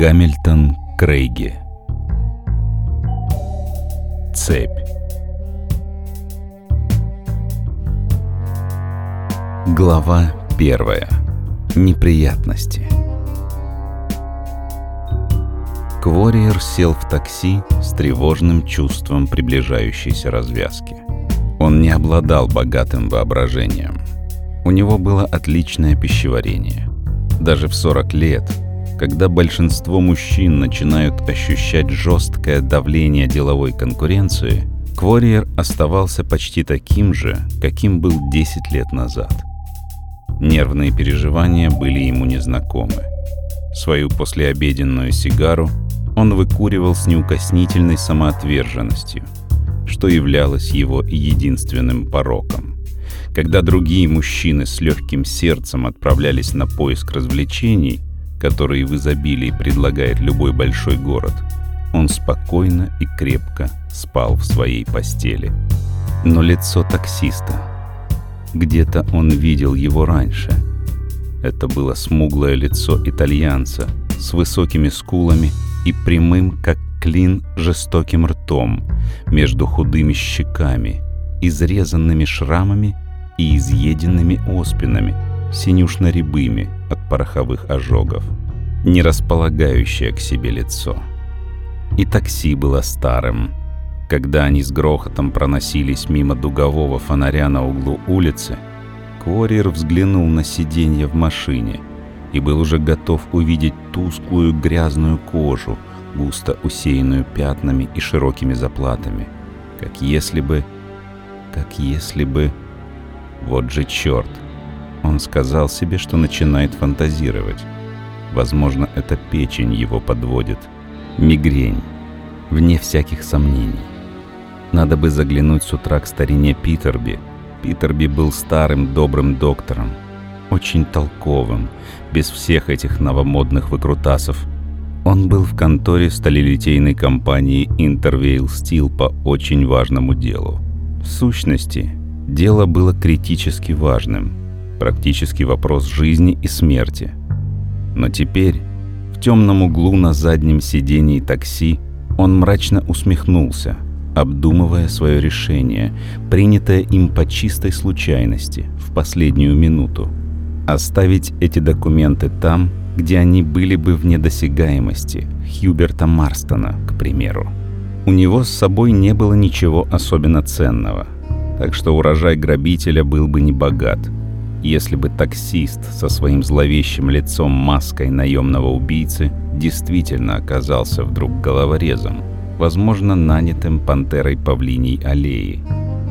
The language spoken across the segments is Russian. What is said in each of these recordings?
Гамильтон Крейги Цепь Глава первая. Неприятности. Квориер сел в такси с тревожным чувством приближающейся развязки. Он не обладал богатым воображением. У него было отличное пищеварение. Даже в 40 лет, когда большинство мужчин начинают ощущать жесткое давление деловой конкуренции, Квориер оставался почти таким же, каким был 10 лет назад – Нервные переживания были ему незнакомы. Свою послеобеденную сигару он выкуривал с неукоснительной самоотверженностью, что являлось его единственным пороком. Когда другие мужчины с легким сердцем отправлялись на поиск развлечений, которые в изобилии предлагает любой большой город, он спокойно и крепко спал в своей постели. Но лицо таксиста где-то он видел его раньше. Это было смуглое лицо итальянца с высокими скулами и прямым, как клин, жестоким ртом между худыми щеками, изрезанными шрамами и изъеденными оспинами, синюшно-рябыми от пороховых ожогов, не располагающее к себе лицо. И такси было старым, когда они с грохотом проносились мимо дугового фонаря на углу улицы, Квориер взглянул на сиденье в машине и был уже готов увидеть тусклую грязную кожу, густо усеянную пятнами и широкими заплатами, как если бы... как если бы... Вот же черт! Он сказал себе, что начинает фантазировать. Возможно, это печень его подводит. Мигрень. Вне всяких сомнений. Надо бы заглянуть с утра к старине Питерби. Питерби был старым добрым доктором, очень толковым, без всех этих новомодных выкрутасов. Он был в конторе сталелитейной компании Intervale Steel по очень важному делу. В сущности, дело было критически важным, практически вопрос жизни и смерти. Но теперь, в темном углу на заднем сидении такси, он мрачно усмехнулся – обдумывая свое решение, принятое им по чистой случайности, в последнюю минуту. Оставить эти документы там, где они были бы вне досягаемости, Хьюберта Марстона, к примеру. У него с собой не было ничего особенно ценного, так что урожай грабителя был бы не богат. Если бы таксист со своим зловещим лицом маской наемного убийцы действительно оказался вдруг головорезом, возможно, нанятым пантерой павлиней аллеи.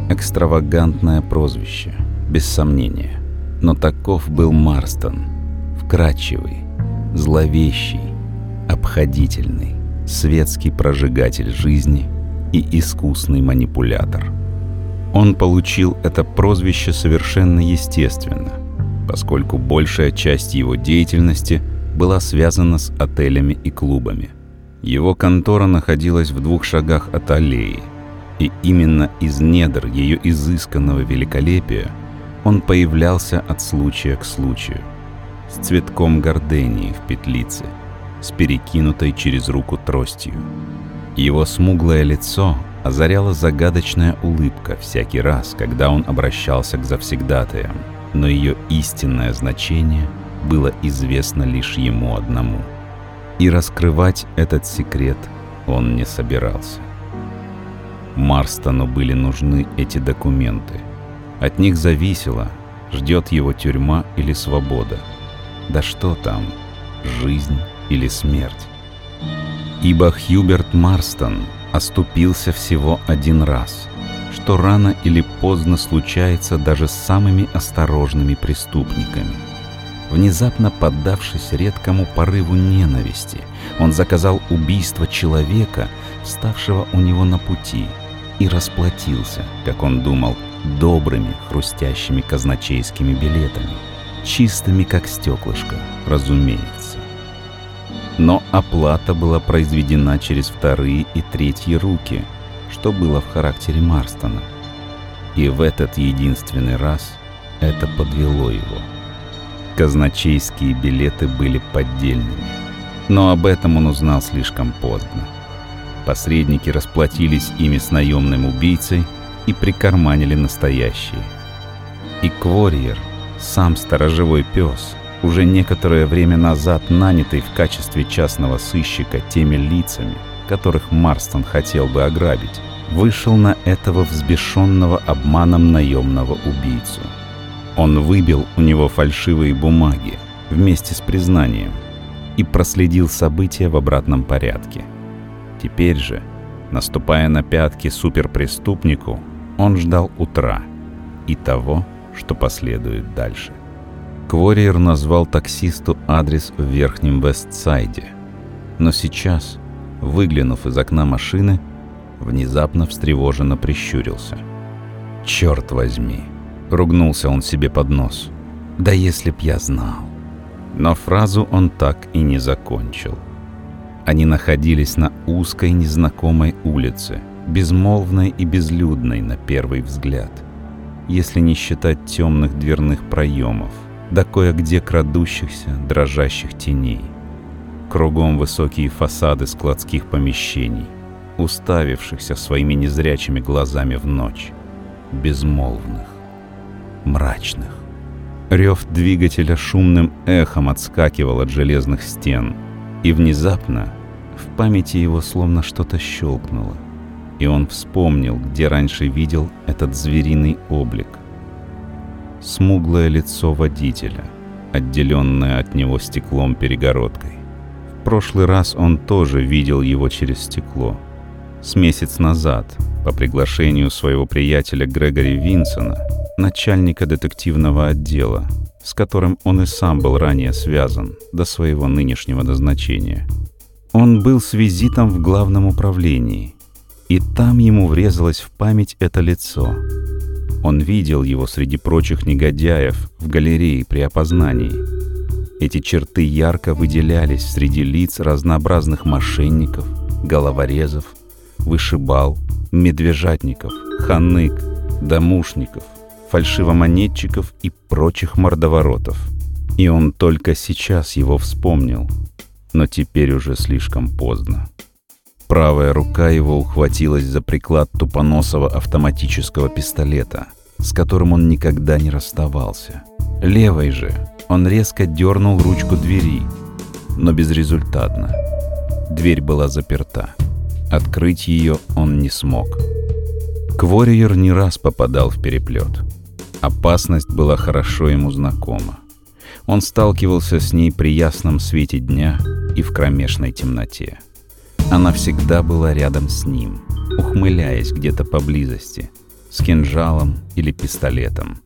Экстравагантное прозвище, без сомнения. Но таков был Марстон. Вкрадчивый, зловещий, обходительный, светский прожигатель жизни и искусный манипулятор. Он получил это прозвище совершенно естественно, поскольку большая часть его деятельности была связана с отелями и клубами – его контора находилась в двух шагах от аллеи, и именно из недр ее изысканного великолепия он появлялся от случая к случаю, с цветком гордении в петлице, с перекинутой через руку тростью. Его смуглое лицо озаряла загадочная улыбка всякий раз, когда он обращался к завсегдатаям, но ее истинное значение было известно лишь ему одному — и раскрывать этот секрет он не собирался. Марстону были нужны эти документы. От них зависело, ждет его тюрьма или свобода. Да что там, жизнь или смерть. Ибо Хьюберт Марстон оступился всего один раз, что рано или поздно случается даже с самыми осторожными преступниками – Внезапно поддавшись редкому порыву ненависти, он заказал убийство человека, вставшего у него на пути, и расплатился, как он думал, добрыми хрустящими казначейскими билетами, чистыми как стеклышко, разумеется. Но оплата была произведена через вторые и третьи руки, что было в характере Марстона. И в этот единственный раз это подвело его казначейские билеты были поддельными. Но об этом он узнал слишком поздно. Посредники расплатились ими с наемным убийцей и прикарманили настоящие. И Кворьер, сам сторожевой пес, уже некоторое время назад нанятый в качестве частного сыщика теми лицами, которых Марстон хотел бы ограбить, вышел на этого взбешенного обманом наемного убийцу. Он выбил у него фальшивые бумаги вместе с признанием и проследил события в обратном порядке. Теперь же, наступая на пятки суперпреступнику, он ждал утра и того, что последует дальше. Квориер назвал таксисту адрес в Верхнем Вестсайде, но сейчас, выглянув из окна машины, внезапно встревоженно прищурился. «Черт возьми!» — ругнулся он себе под нос. «Да если б я знал!» Но фразу он так и не закончил. Они находились на узкой незнакомой улице, безмолвной и безлюдной на первый взгляд, если не считать темных дверных проемов, да кое-где крадущихся, дрожащих теней. Кругом высокие фасады складских помещений, уставившихся своими незрячими глазами в ночь, безмолвных, мрачных. Рев двигателя шумным эхом отскакивал от железных стен, и внезапно в памяти его словно что-то щелкнуло, и он вспомнил, где раньше видел этот звериный облик. Смуглое лицо водителя, отделенное от него стеклом перегородкой. В прошлый раз он тоже видел его через стекло — с месяц назад, по приглашению своего приятеля Грегори Винсона, начальника детективного отдела, с которым он и сам был ранее связан до своего нынешнего назначения. Он был с визитом в главном управлении, и там ему врезалось в память это лицо. Он видел его среди прочих негодяев в галерее при опознании. Эти черты ярко выделялись среди лиц разнообразных мошенников, головорезов вышибал, медвежатников, ханык, домушников, фальшивомонетчиков и прочих мордоворотов. И он только сейчас его вспомнил, но теперь уже слишком поздно. Правая рука его ухватилась за приклад тупоносого автоматического пистолета, с которым он никогда не расставался. Левой же он резко дернул ручку двери, но безрезультатно. Дверь была заперта. Открыть ее он не смог. Квориер не раз попадал в переплет. Опасность была хорошо ему знакома. Он сталкивался с ней при ясном свете дня и в кромешной темноте. Она всегда была рядом с ним, ухмыляясь где-то поблизости, с кинжалом или пистолетом,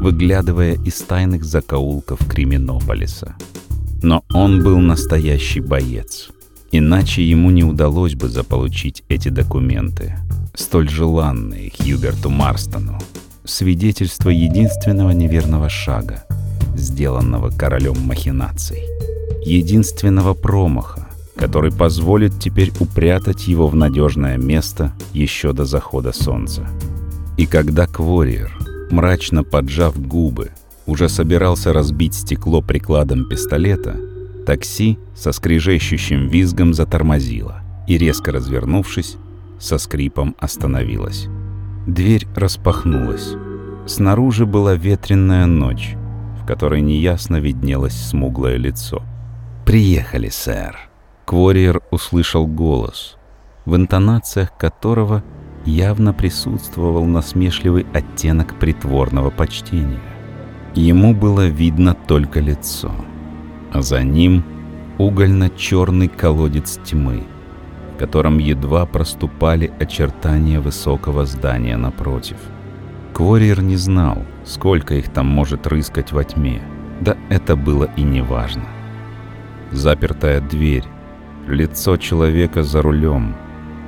выглядывая из тайных закоулков Криминополиса. Но он был настоящий боец — Иначе ему не удалось бы заполучить эти документы, столь желанные Хьюберту Марстону, свидетельство единственного неверного шага, сделанного королем махинаций, единственного промаха, который позволит теперь упрятать его в надежное место еще до захода солнца. И когда Квориер, мрачно поджав губы, уже собирался разбить стекло прикладом пистолета, Такси со скрежещущим визгом затормозило и, резко развернувшись, со скрипом остановилась. Дверь распахнулась. Снаружи была ветренная ночь, в которой неясно виднелось смуглое лицо. «Приехали, сэр!» Квориер услышал голос, в интонациях которого явно присутствовал насмешливый оттенок притворного почтения. Ему было видно только лицо — а за ним угольно-черный колодец тьмы, в котором едва проступали очертания высокого здания напротив. Квориер не знал, сколько их там может рыскать во тьме, да это было и не важно. Запертая дверь, лицо человека за рулем,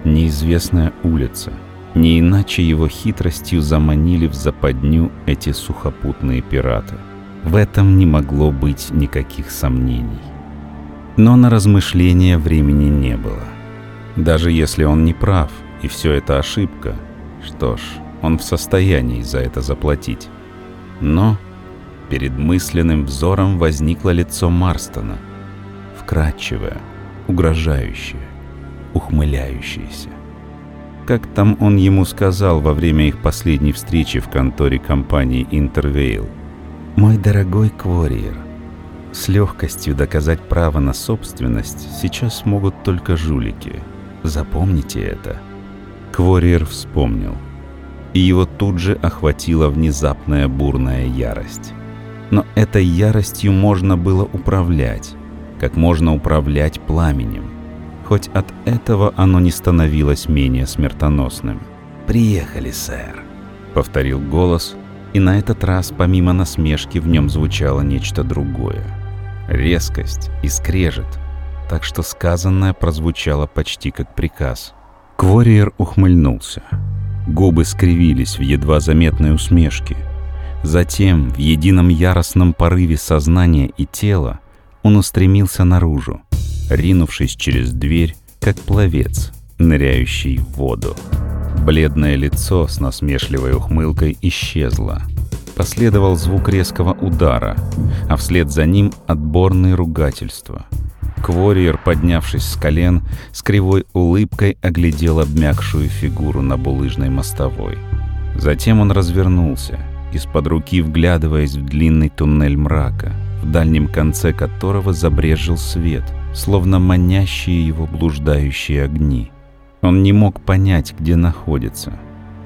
неизвестная улица, не иначе его хитростью заманили в западню эти сухопутные пираты — в этом не могло быть никаких сомнений. Но на размышления времени не было. Даже если он не прав, и все это ошибка, что ж, он в состоянии за это заплатить. Но перед мысленным взором возникло лицо Марстона, вкрадчивое, угрожающее, ухмыляющееся. Как там он ему сказал во время их последней встречи в конторе компании «Интервейл»? «Мой дорогой Квориер, с легкостью доказать право на собственность сейчас смогут только жулики. Запомните это». Квориер вспомнил. И его тут же охватила внезапная бурная ярость. Но этой яростью можно было управлять, как можно управлять пламенем. Хоть от этого оно не становилось менее смертоносным. «Приехали, сэр», — повторил голос, и на этот раз помимо насмешки в нем звучало нечто другое. Резкость и скрежет, так что сказанное прозвучало почти как приказ — Квориер ухмыльнулся. Губы скривились в едва заметной усмешке. Затем, в едином яростном порыве сознания и тела, он устремился наружу, ринувшись через дверь, как пловец, ныряющий в воду. Бледное лицо с насмешливой ухмылкой исчезло. Последовал звук резкого удара, а вслед за ним отборные ругательства — Квориер, поднявшись с колен, с кривой улыбкой оглядел обмякшую фигуру на булыжной мостовой. Затем он развернулся, из-под руки вглядываясь в длинный туннель мрака, в дальнем конце которого забрежил свет, словно манящие его блуждающие огни. Он не мог понять, где находится.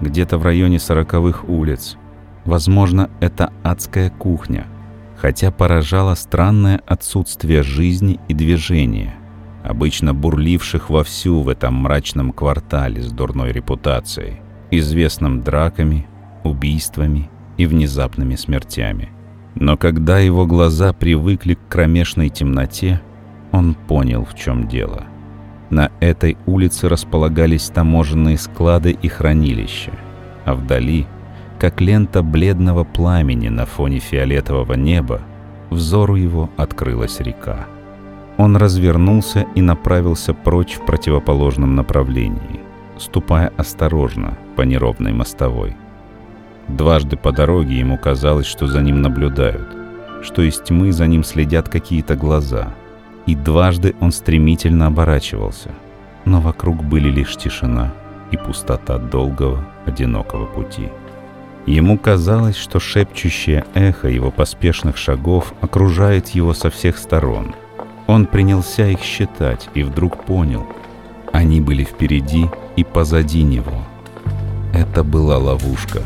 Где-то в районе сороковых улиц. Возможно, это адская кухня — хотя поражало странное отсутствие жизни и движения, обычно бурливших вовсю в этом мрачном квартале с дурной репутацией, известном драками, убийствами и внезапными смертями. Но когда его глаза привыкли к кромешной темноте, он понял, в чем дело. На этой улице располагались таможенные склады и хранилища, а вдали как лента бледного пламени на фоне фиолетового неба, взору его открылась река. Он развернулся и направился прочь в противоположном направлении, ступая осторожно по неровной мостовой. Дважды по дороге ему казалось, что за ним наблюдают, что из тьмы за ним следят какие-то глаза, и дважды он стремительно оборачивался, но вокруг были лишь тишина и пустота долгого, одинокого пути. Ему казалось, что шепчущее эхо его поспешных шагов окружает его со всех сторон. Он принялся их считать и вдруг понял. Они были впереди и позади него. Это была ловушка.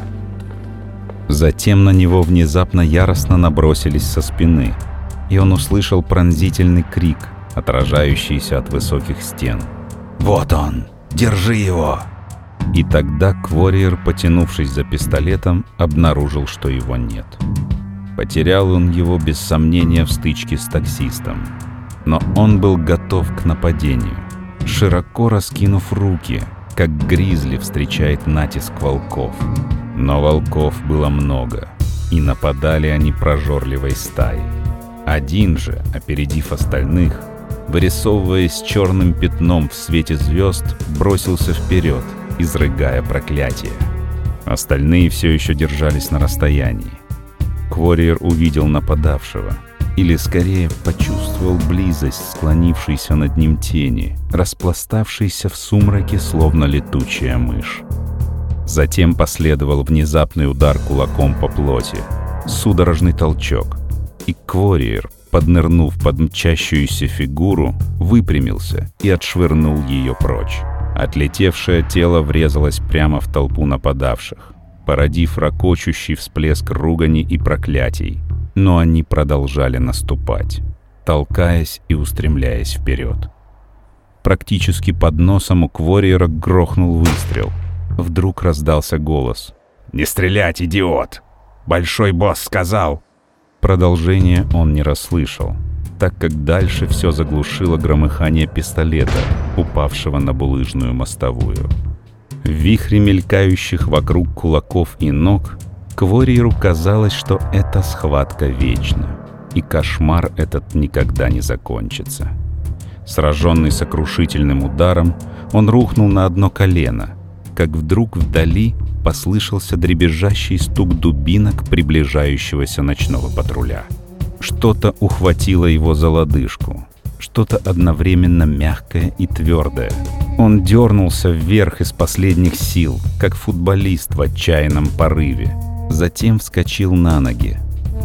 Затем на него внезапно яростно набросились со спины, и он услышал пронзительный крик, отражающийся от высоких стен. «Вот он! Держи его!» И тогда Квориер, потянувшись за пистолетом, обнаружил, что его нет. Потерял он его без сомнения в стычке с таксистом. Но он был готов к нападению, широко раскинув руки, как гризли встречает натиск волков. Но волков было много, и нападали они прожорливой стаей. Один же, опередив остальных, вырисовываясь черным пятном в свете звезд, бросился вперед — изрыгая проклятие. Остальные все еще держались на расстоянии. Квориер увидел нападавшего, или скорее почувствовал близость склонившейся над ним тени, распластавшейся в сумраке, словно летучая мышь. Затем последовал внезапный удар кулаком по плоти, судорожный толчок, и Квориер, поднырнув под мчащуюся фигуру, выпрямился и отшвырнул ее прочь. Отлетевшее тело врезалось прямо в толпу нападавших, породив ракочущий всплеск ругани и проклятий. Но они продолжали наступать, толкаясь и устремляясь вперед. Практически под носом у Квориера грохнул выстрел. Вдруг раздался голос. «Не стрелять, идиот! Большой босс сказал!» Продолжение он не расслышал, так как дальше все заглушило громыхание пистолета, упавшего на булыжную мостовую. В вихре мелькающих вокруг кулаков и ног Квориеру казалось, что эта схватка вечна, и кошмар этот никогда не закончится. Сраженный сокрушительным ударом, он рухнул на одно колено, как вдруг вдали послышался дребезжащий стук дубинок приближающегося ночного патруля — что-то ухватило его за лодыжку. что-то одновременно мягкое и твердое. Он дернулся вверх из последних сил, как футболист в отчаянном порыве. Затем вскочил на ноги,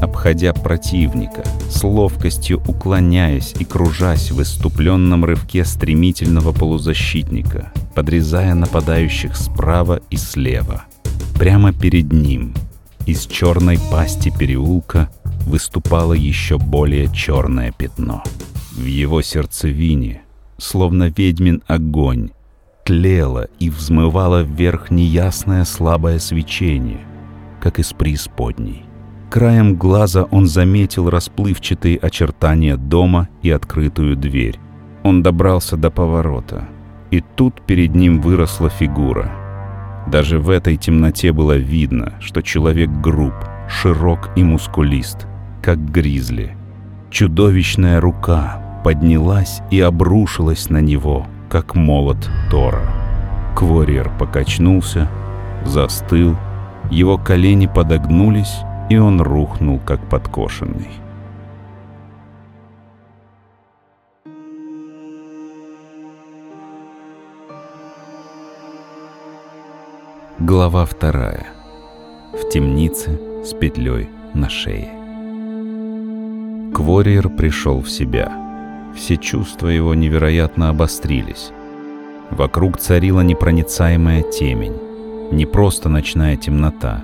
обходя противника, с ловкостью уклоняясь и кружась в иступленном рывке стремительного полузащитника, подрезая нападающих справа и слева. Прямо перед ним, из черной пасти переулка, выступало еще более черное пятно. В его сердцевине, словно ведьмин огонь, тлело и взмывало вверх неясное слабое свечение, как из преисподней. Краем глаза он заметил расплывчатые очертания дома и открытую дверь. Он добрался до поворота, и тут перед ним выросла фигура. Даже в этой темноте было видно, что человек груб, широк и мускулист, как гризли. Чудовищная рука поднялась и обрушилась на него, как молот Тора. Квориер покачнулся, застыл, его колени подогнулись, и он рухнул, как подкошенный. Глава вторая. В темнице с петлей на шее. Квориер пришел в себя. Все чувства его невероятно обострились. Вокруг царила непроницаемая темень. Не просто ночная темнота,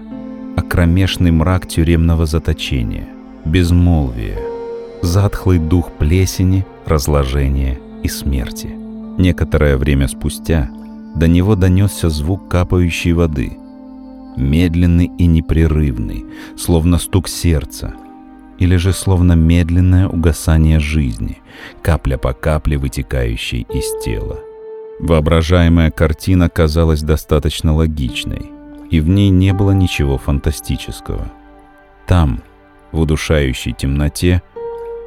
а кромешный мрак тюремного заточения, безмолвие, затхлый дух плесени, разложения и смерти. Некоторое время спустя до него донесся звук капающей воды, медленный и непрерывный, словно стук сердца, или же словно медленное угасание жизни, капля по капле вытекающей из тела. Воображаемая картина казалась достаточно логичной, и в ней не было ничего фантастического. Там, в удушающей темноте,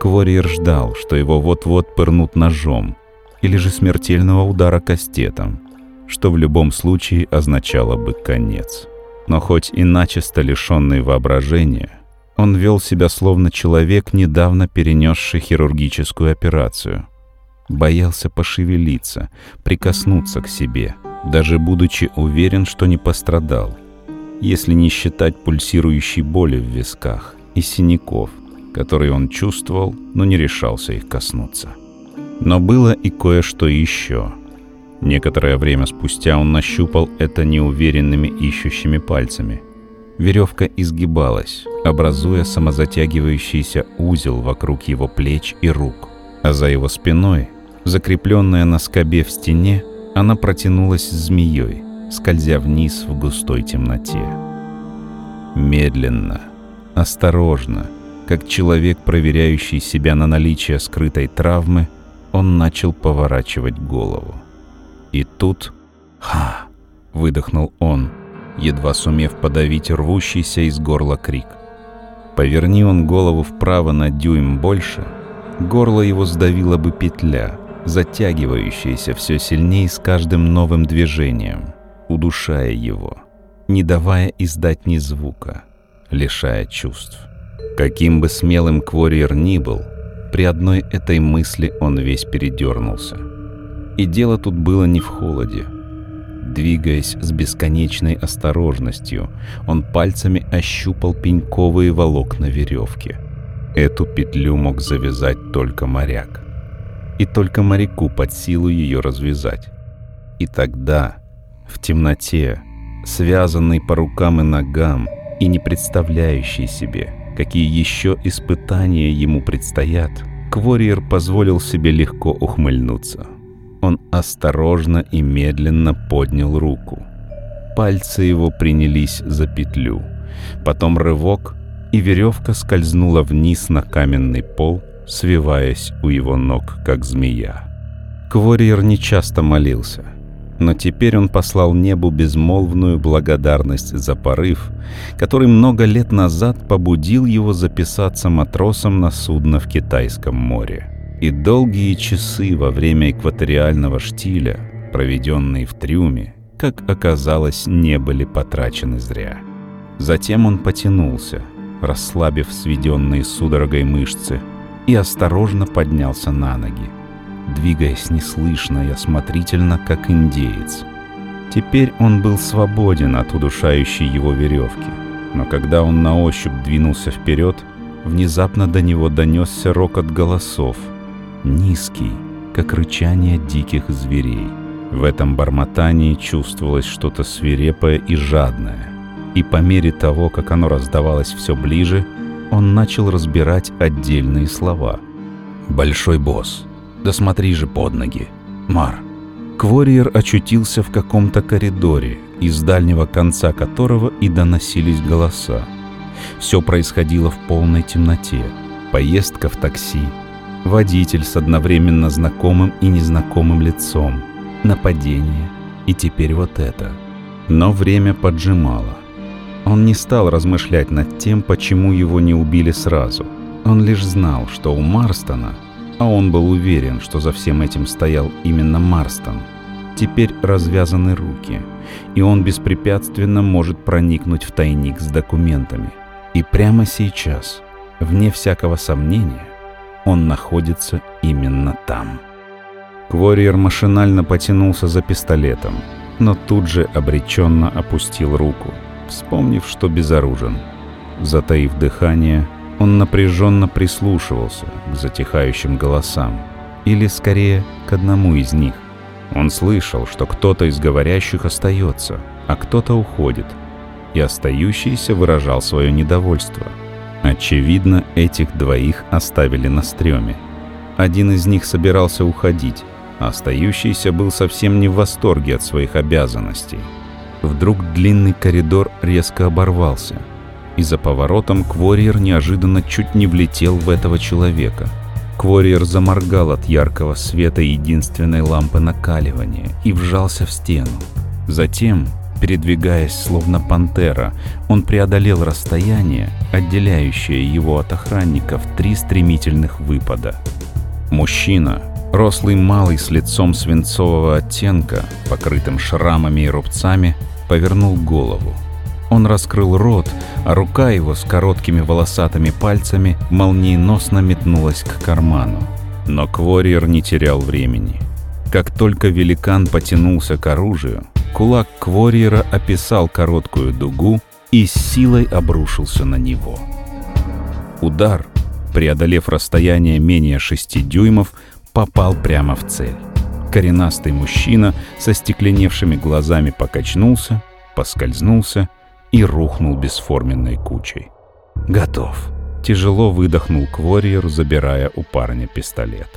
Квориер ждал, что его вот-вот пырнут ножом или же смертельного удара кастетом, что в любом случае означало бы конец. Но хоть и начисто лишенный воображения, он вел себя словно человек, недавно перенесший хирургическую операцию. Боялся пошевелиться, прикоснуться к себе, даже будучи уверен, что не пострадал, если не считать пульсирующей боли в висках и синяков, которые он чувствовал, но не решался их коснуться. Но было и кое-что еще. Некоторое время спустя он нащупал это неуверенными ищущими пальцами – Веревка изгибалась, образуя самозатягивающийся узел вокруг его плеч и рук, а за его спиной, закрепленная на скобе в стене, она протянулась змеей, скользя вниз в густой темноте. Медленно, осторожно, как человек, проверяющий себя на наличие скрытой травмы, он начал поворачивать голову. И тут «Ха!» — выдохнул он — едва сумев подавить рвущийся из горла крик. Поверни он голову вправо на дюйм больше, горло его сдавило бы петля, затягивающаяся все сильнее с каждым новым движением, удушая его, не давая издать ни звука, лишая чувств. Каким бы смелым Квориер ни был, при одной этой мысли он весь передернулся. И дело тут было не в холоде, Двигаясь с бесконечной осторожностью, он пальцами ощупал пеньковые волокна веревки. Эту петлю мог завязать только моряк. И только моряку под силу ее развязать. И тогда, в темноте, связанный по рукам и ногам и не представляющий себе, какие еще испытания ему предстоят, Квориер позволил себе легко ухмыльнуться он осторожно и медленно поднял руку. Пальцы его принялись за петлю. Потом рывок, и веревка скользнула вниз на каменный пол, свиваясь у его ног, как змея. Квориер нечасто молился, но теперь он послал небу безмолвную благодарность за порыв, который много лет назад побудил его записаться матросом на судно в Китайском море и долгие часы во время экваториального штиля, проведенные в трюме, как оказалось, не были потрачены зря. Затем он потянулся, расслабив сведенные судорогой мышцы, и осторожно поднялся на ноги, двигаясь неслышно и осмотрительно, как индеец. Теперь он был свободен от удушающей его веревки, но когда он на ощупь двинулся вперед, внезапно до него донесся рокот голосов, низкий, как рычание диких зверей. В этом бормотании чувствовалось что-то свирепое и жадное, и по мере того, как оно раздавалось все ближе, он начал разбирать отдельные слова. «Большой босс, да смотри же под ноги! Мар!» Квориер очутился в каком-то коридоре, из дальнего конца которого и доносились голоса. Все происходило в полной темноте. Поездка в такси, водитель с одновременно знакомым и незнакомым лицом, нападение и теперь вот это. Но время поджимало. Он не стал размышлять над тем, почему его не убили сразу. Он лишь знал, что у Марстона, а он был уверен, что за всем этим стоял именно Марстон, теперь развязаны руки, и он беспрепятственно может проникнуть в тайник с документами. И прямо сейчас, вне всякого сомнения, он находится именно там. Квориер машинально потянулся за пистолетом, но тут же обреченно опустил руку, вспомнив, что безоружен. Затаив дыхание, он напряженно прислушивался к затихающим голосам, или скорее к одному из них. Он слышал, что кто-то из говорящих остается, а кто-то уходит, и остающийся выражал свое недовольство – Очевидно, этих двоих оставили на стреме. Один из них собирался уходить, а остающийся был совсем не в восторге от своих обязанностей. Вдруг длинный коридор резко оборвался, и за поворотом Квориер неожиданно чуть не влетел в этого человека. Квориер заморгал от яркого света единственной лампы накаливания и вжался в стену. Затем Передвигаясь словно пантера, он преодолел расстояние, отделяющее его от охранников три стремительных выпада. Мужчина, рослый малый с лицом свинцового оттенка, покрытым шрамами и рубцами, повернул голову. Он раскрыл рот, а рука его с короткими волосатыми пальцами молниеносно метнулась к карману. Но Квориер не терял времени. Как только великан потянулся к оружию, Кулак Квориера описал короткую дугу и с силой обрушился на него. Удар, преодолев расстояние менее шести дюймов, попал прямо в цель. Коренастый мужчина со стекленевшими глазами покачнулся, поскользнулся и рухнул бесформенной кучей. «Готов!» Тяжело выдохнул Квориер, забирая у парня пистолет.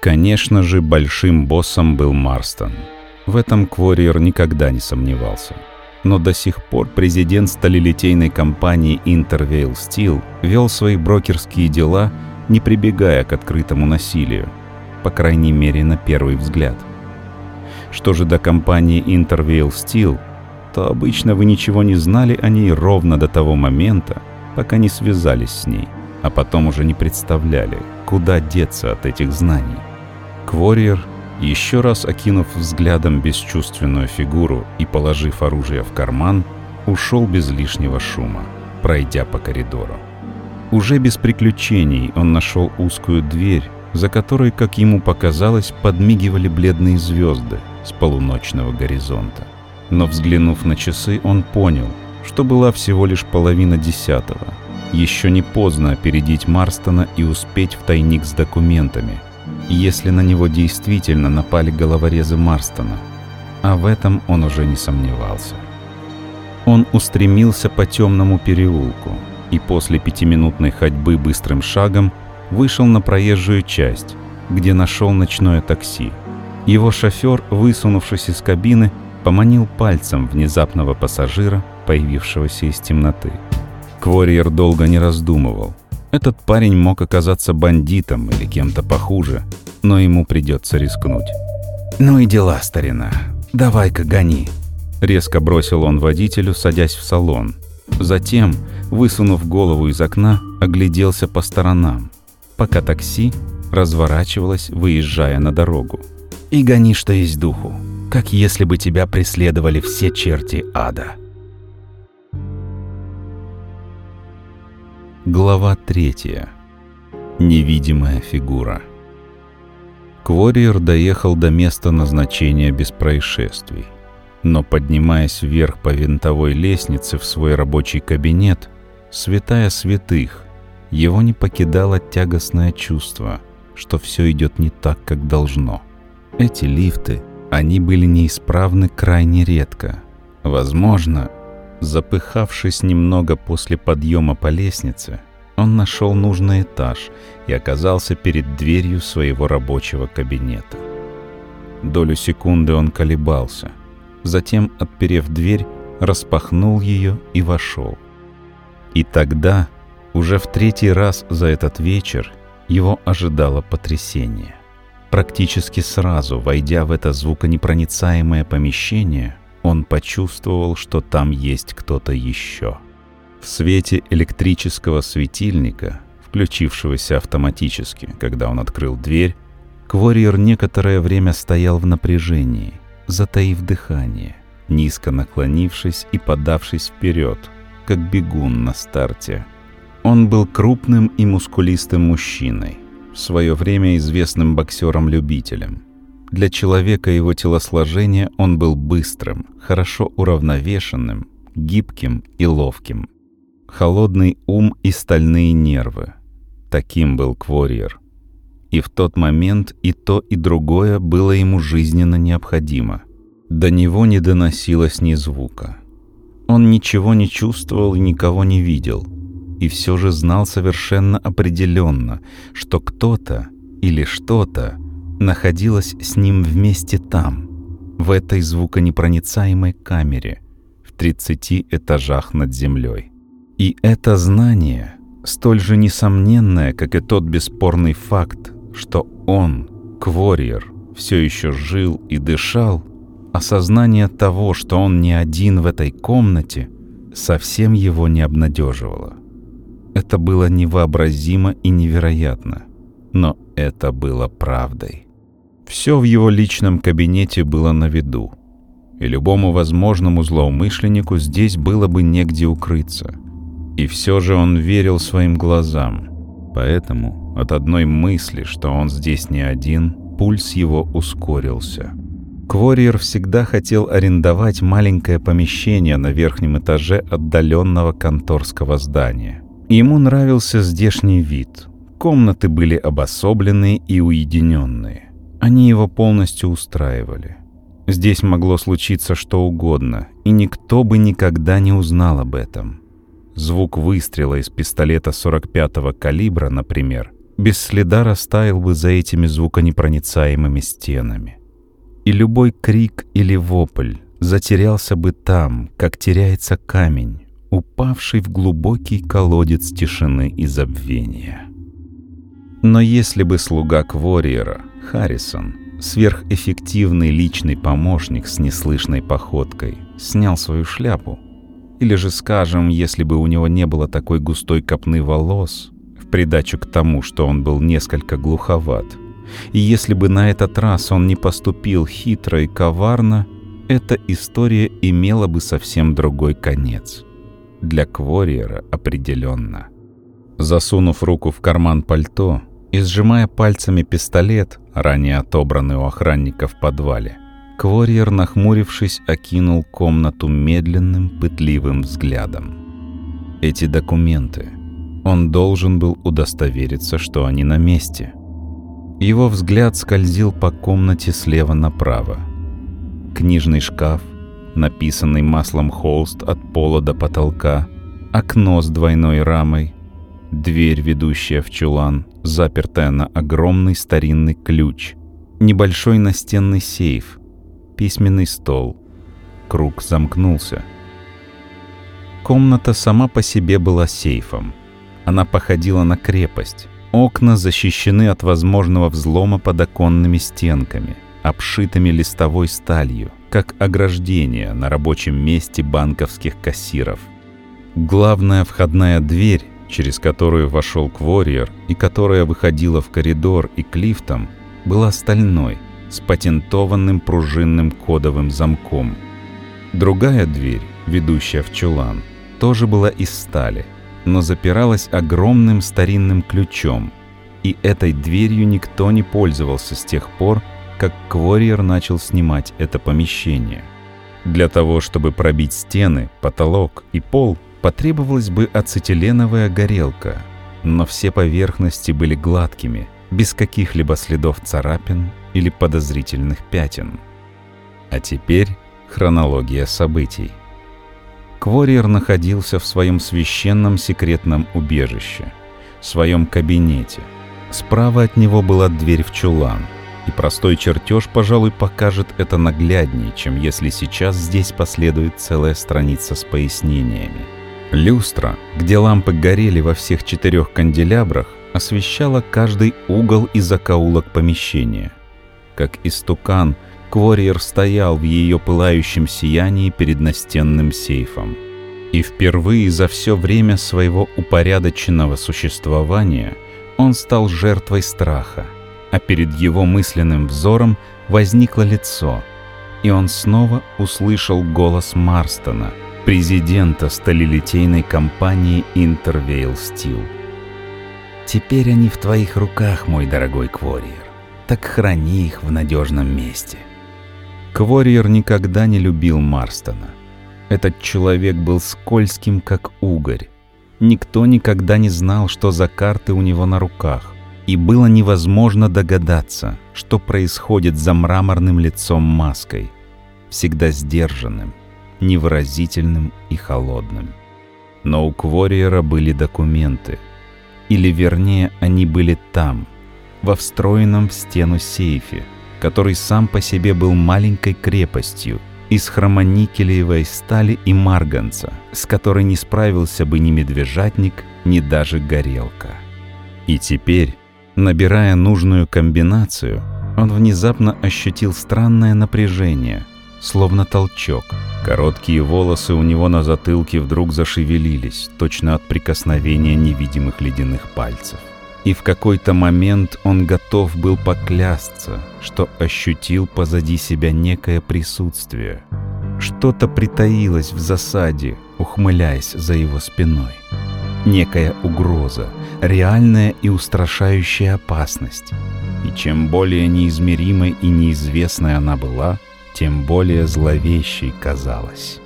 Конечно же, большим боссом был Марстон — в этом Квориер никогда не сомневался. Но до сих пор президент сталелитейной компании Intervale Steel вел свои брокерские дела, не прибегая к открытому насилию, по крайней мере на первый взгляд. Что же до компании Intervale Steel, то обычно вы ничего не знали о ней ровно до того момента, пока не связались с ней, а потом уже не представляли, куда деться от этих знаний. Квориер еще раз окинув взглядом бесчувственную фигуру и положив оружие в карман, ушел без лишнего шума, пройдя по коридору. Уже без приключений он нашел узкую дверь, за которой, как ему показалось, подмигивали бледные звезды с полуночного горизонта. Но взглянув на часы, он понял, что была всего лишь половина десятого. Еще не поздно опередить Марстона и успеть в тайник с документами – если на него действительно напали головорезы Марстона, а в этом он уже не сомневался. Он устремился по темному переулку и после пятиминутной ходьбы быстрым шагом вышел на проезжую часть, где нашел ночное такси. Его шофер, высунувшись из кабины, поманил пальцем внезапного пассажира, появившегося из темноты. Квориер долго не раздумывал. Этот парень мог оказаться бандитом или кем-то похуже, но ему придется рискнуть. «Ну и дела, старина. Давай-ка гони», — резко бросил он водителю, садясь в салон. Затем, высунув голову из окна, огляделся по сторонам, пока такси разворачивалось, выезжая на дорогу. «И гони, что есть духу, как если бы тебя преследовали все черти ада». Глава третья. Невидимая фигура. Квориер доехал до места назначения без происшествий. Но поднимаясь вверх по винтовой лестнице в свой рабочий кабинет, святая святых, его не покидало тягостное чувство, что все идет не так, как должно. Эти лифты, они были неисправны крайне редко. Возможно, запыхавшись немного после подъема по лестнице, он нашел нужный этаж и оказался перед дверью своего рабочего кабинета. Долю секунды он колебался, затем, отперев дверь, распахнул ее и вошел. И тогда, уже в третий раз за этот вечер, его ожидало потрясение. Практически сразу, войдя в это звуконепроницаемое помещение, он почувствовал, что там есть кто-то еще. В свете электрического светильника, включившегося автоматически, когда он открыл дверь, Квориер некоторое время стоял в напряжении, затаив дыхание, низко наклонившись и подавшись вперед, как бегун на старте. Он был крупным и мускулистым мужчиной, в свое время известным боксером-любителем. Для человека его телосложения он был быстрым, хорошо уравновешенным, гибким и ловким. Холодный ум и стальные нервы. Таким был Кворьер. И в тот момент и то, и другое было ему жизненно необходимо. До него не доносилось ни звука. Он ничего не чувствовал и никого не видел — и все же знал совершенно определенно, что кто-то или что-то находилось с ним вместе там, в этой звуконепроницаемой камере, в 30 этажах над землей. И это знание, столь же несомненное, как и тот бесспорный факт, что он, Кворьер, все еще жил и дышал, осознание того, что он не один в этой комнате, совсем его не обнадеживало. Это было невообразимо и невероятно, но это было правдой. Все в его личном кабинете было на виду, и любому возможному злоумышленнику здесь было бы негде укрыться. И все же он верил своим глазам, поэтому от одной мысли, что он здесь не один, пульс его ускорился. Квориер всегда хотел арендовать маленькое помещение на верхнем этаже отдаленного конторского здания — Ему нравился здешний вид. Комнаты были обособленные и уединенные. Они его полностью устраивали. Здесь могло случиться что угодно, и никто бы никогда не узнал об этом. Звук выстрела из пистолета 45-го калибра, например, без следа растаял бы за этими звуконепроницаемыми стенами. И любой крик или вопль затерялся бы там, как теряется камень, упавший в глубокий колодец тишины и забвения. Но если бы слуга Квориера, Харрисон, сверхэффективный личный помощник с неслышной походкой, снял свою шляпу, или же, скажем, если бы у него не было такой густой копны волос, в придачу к тому, что он был несколько глуховат, и если бы на этот раз он не поступил хитро и коварно, эта история имела бы совсем другой конец для Квориера определенно. Засунув руку в карман пальто и сжимая пальцами пистолет, ранее отобранный у охранника в подвале, Квориер, нахмурившись, окинул комнату медленным, пытливым взглядом. Эти документы. Он должен был удостовериться, что они на месте. Его взгляд скользил по комнате слева направо. Книжный шкаф, написанный маслом холст от пола до потолка, окно с двойной рамой, дверь, ведущая в чулан, запертая на огромный старинный ключ, небольшой настенный сейф, письменный стол. Круг замкнулся. Комната сама по себе была сейфом. Она походила на крепость. Окна защищены от возможного взлома под оконными стенками, обшитыми листовой сталью как ограждение на рабочем месте банковских кассиров. Главная входная дверь, через которую вошел Кворьер и которая выходила в коридор и к лифтам, была стальной, с патентованным пружинным кодовым замком. Другая дверь, ведущая в чулан, тоже была из стали, но запиралась огромным старинным ключом, И этой дверью никто не пользовался с тех пор, как Квориер начал снимать это помещение. Для того, чтобы пробить стены, потолок и пол, потребовалась бы ацетиленовая горелка, но все поверхности были гладкими, без каких-либо следов царапин или подозрительных пятен. А теперь хронология событий. Квориер находился в своем священном секретном убежище, в своем кабинете. Справа от него была дверь в чулан, и простой чертеж, пожалуй, покажет это нагляднее, чем если сейчас здесь последует целая страница с пояснениями. Люстра, где лампы горели во всех четырех канделябрах, освещала каждый угол и закоулок помещения. Как истукан, Квориер стоял в ее пылающем сиянии перед настенным сейфом. И впервые за все время своего упорядоченного существования он стал жертвой страха, а перед его мысленным взором возникло лицо, и он снова услышал голос Марстона, президента сталилитейной компании Intervale Steel. «Теперь они в твоих руках, мой дорогой Квориер, так храни их в надежном месте». Квориер никогда не любил Марстона. Этот человек был скользким, как угорь. Никто никогда не знал, что за карты у него на руках, и было невозможно догадаться, что происходит за мраморным лицом маской, всегда сдержанным, невыразительным и холодным. Но у Квориера были документы, или вернее они были там, во встроенном в стену сейфе, который сам по себе был маленькой крепостью из хромоникелевой стали и марганца, с которой не справился бы ни медвежатник, ни даже горелка. И теперь, набирая нужную комбинацию, он внезапно ощутил странное напряжение, словно толчок. Короткие волосы у него на затылке вдруг зашевелились, точно от прикосновения невидимых ледяных пальцев. И в какой-то момент он готов был поклясться, что ощутил позади себя некое присутствие. Что-то притаилось в засаде, ухмыляясь за его спиной. Некая угроза, реальная и устрашающая опасность. И чем более неизмеримой и неизвестной она была, тем более зловещей казалась.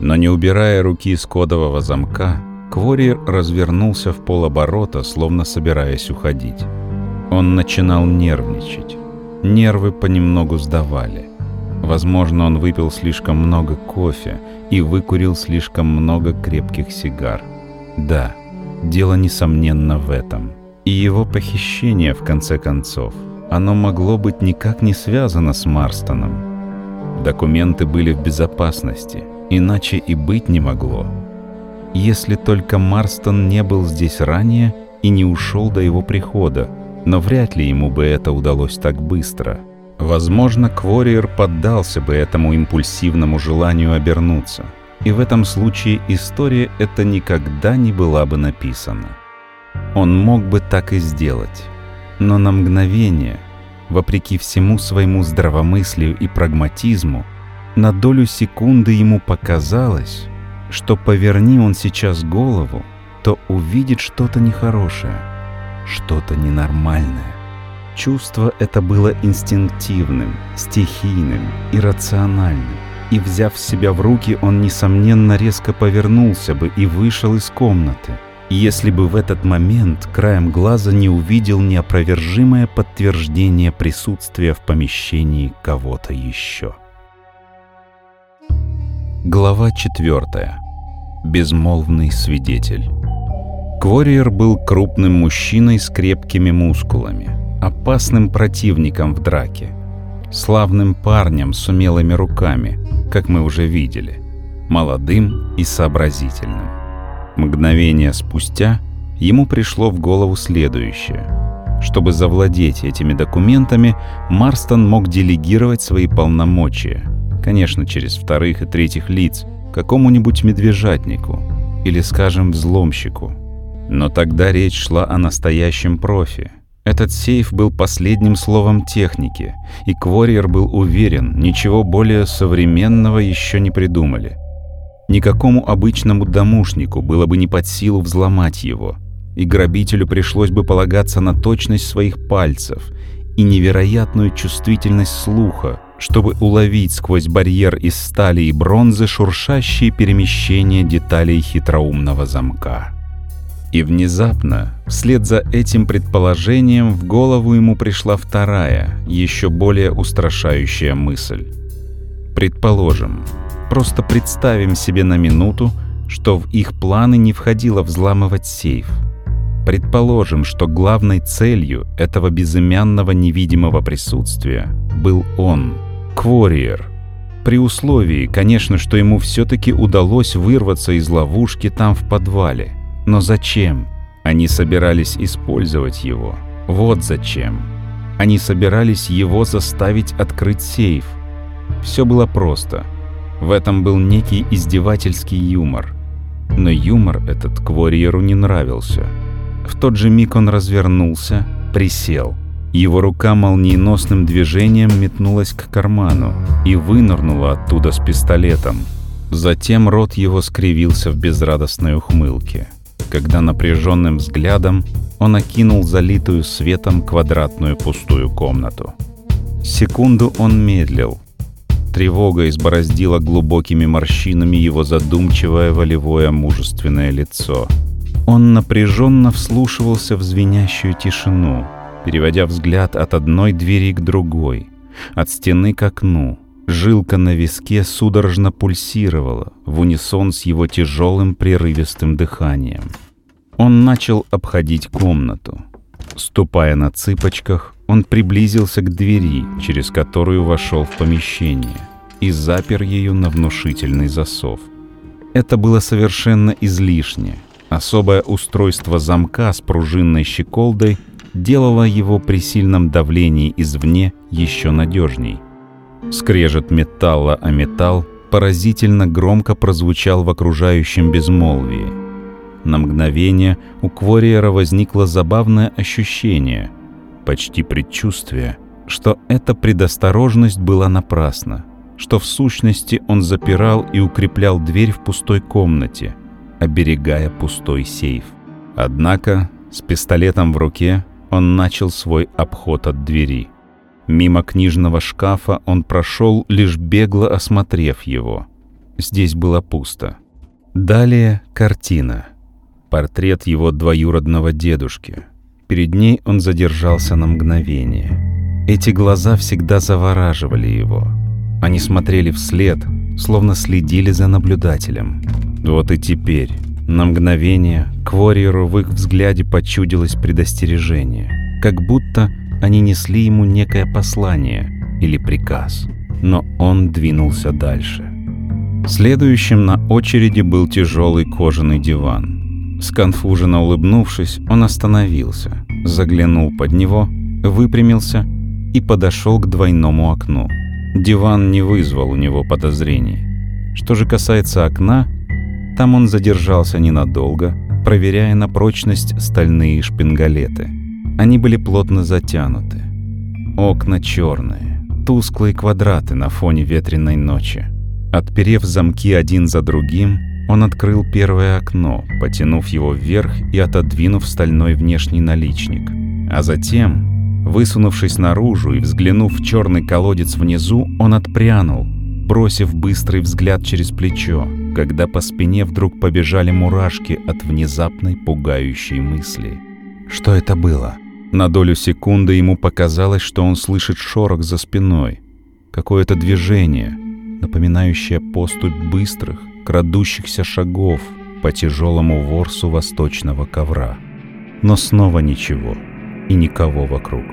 Но не убирая руки с кодового замка, Квори развернулся в полоборота, словно собираясь уходить. Он начинал нервничать. Нервы понемногу сдавали. Возможно, он выпил слишком много кофе и выкурил слишком много крепких сигар. Да, дело несомненно в этом. И его похищение, в конце концов, оно могло быть никак не связано с Марстоном. Документы были в безопасности, иначе и быть не могло если только Марстон не был здесь ранее и не ушел до его прихода, но вряд ли ему бы это удалось так быстро. Возможно, Квориер поддался бы этому импульсивному желанию обернуться, и в этом случае история эта никогда не была бы написана. Он мог бы так и сделать, но на мгновение, вопреки всему своему здравомыслию и прагматизму, на долю секунды ему показалось, что поверни он сейчас голову, то увидит что-то нехорошее, что-то ненормальное. Чувство это было инстинктивным, стихийным, иррациональным. И, взяв себя в руки, он, несомненно, резко повернулся бы и вышел из комнаты, если бы в этот момент краем глаза не увидел неопровержимое подтверждение присутствия в помещении кого-то еще. Глава 4. Безмолвный свидетель. Квориер был крупным мужчиной с крепкими мускулами, опасным противником в драке, славным парнем с умелыми руками, как мы уже видели, молодым и сообразительным. Мгновение спустя ему пришло в голову следующее. Чтобы завладеть этими документами, Марстон мог делегировать свои полномочия – конечно, через вторых и третьих лиц, какому-нибудь медвежатнику или, скажем, взломщику. Но тогда речь шла о настоящем профи. Этот сейф был последним словом техники, и Квориер был уверен, ничего более современного еще не придумали. Никакому обычному домушнику было бы не под силу взломать его. и грабителю пришлось бы полагаться на точность своих пальцев и невероятную чувствительность слуха, чтобы уловить сквозь барьер из стали и бронзы шуршащие перемещения деталей хитроумного замка. И внезапно, вслед за этим предположением, в голову ему пришла вторая, еще более устрашающая мысль. Предположим, просто представим себе на минуту, что в их планы не входило взламывать сейф. Предположим, что главной целью этого безымянного невидимого присутствия был он, Квориер. При условии, конечно, что ему все-таки удалось вырваться из ловушки там в подвале – но зачем? Они собирались использовать его. Вот зачем. Они собирались его заставить открыть сейф. Все было просто. В этом был некий издевательский юмор. Но юмор этот Кворьеру не нравился. В тот же миг он развернулся, присел. Его рука молниеносным движением метнулась к карману и вынырнула оттуда с пистолетом. Затем рот его скривился в безрадостной ухмылке когда напряженным взглядом он окинул залитую светом квадратную пустую комнату. Секунду он медлил. Тревога избороздила глубокими морщинами его задумчивое волевое мужественное лицо. Он напряженно вслушивался в звенящую тишину, переводя взгляд от одной двери к другой, от стены к окну, Жилка на виске судорожно пульсировала в унисон с его тяжелым прерывистым дыханием. Он начал обходить комнату. Ступая на цыпочках, он приблизился к двери, через которую вошел в помещение, и запер ее на внушительный засов. Это было совершенно излишне. Особое устройство замка с пружинной щеколдой делало его при сильном давлении извне еще надежней. Скрежет металла о металл поразительно громко прозвучал в окружающем безмолвии. На мгновение у Квориера возникло забавное ощущение, почти предчувствие, что эта предосторожность была напрасна, что в сущности он запирал и укреплял дверь в пустой комнате, оберегая пустой сейф. Однако с пистолетом в руке он начал свой обход от двери — Мимо книжного шкафа он прошел, лишь бегло осмотрев его. Здесь было пусто. Далее картина. Портрет его двоюродного дедушки. Перед ней он задержался на мгновение. Эти глаза всегда завораживали его. Они смотрели вслед, словно следили за наблюдателем. Вот и теперь, на мгновение, Квориеру в их взгляде почудилось предостережение. Как будто они несли ему некое послание или приказ, но он двинулся дальше. Следующим на очереди был тяжелый кожаный диван. Сконфуженно улыбнувшись, он остановился, заглянул под него, выпрямился и подошел к двойному окну. Диван не вызвал у него подозрений. Что же касается окна, там он задержался ненадолго, проверяя на прочность стальные шпингалеты. Они были плотно затянуты. Окна черные, тусклые квадраты на фоне ветреной ночи. Отперев замки один за другим, он открыл первое окно, потянув его вверх и отодвинув стальной внешний наличник. А затем, высунувшись наружу и взглянув в черный колодец внизу, он отпрянул, бросив быстрый взгляд через плечо, когда по спине вдруг побежали мурашки от внезапной пугающей мысли. Что это было? На долю секунды ему показалось, что он слышит шорох за спиной, какое-то движение, напоминающее поступь быстрых, крадущихся шагов по тяжелому ворсу восточного ковра. Но снова ничего и никого вокруг.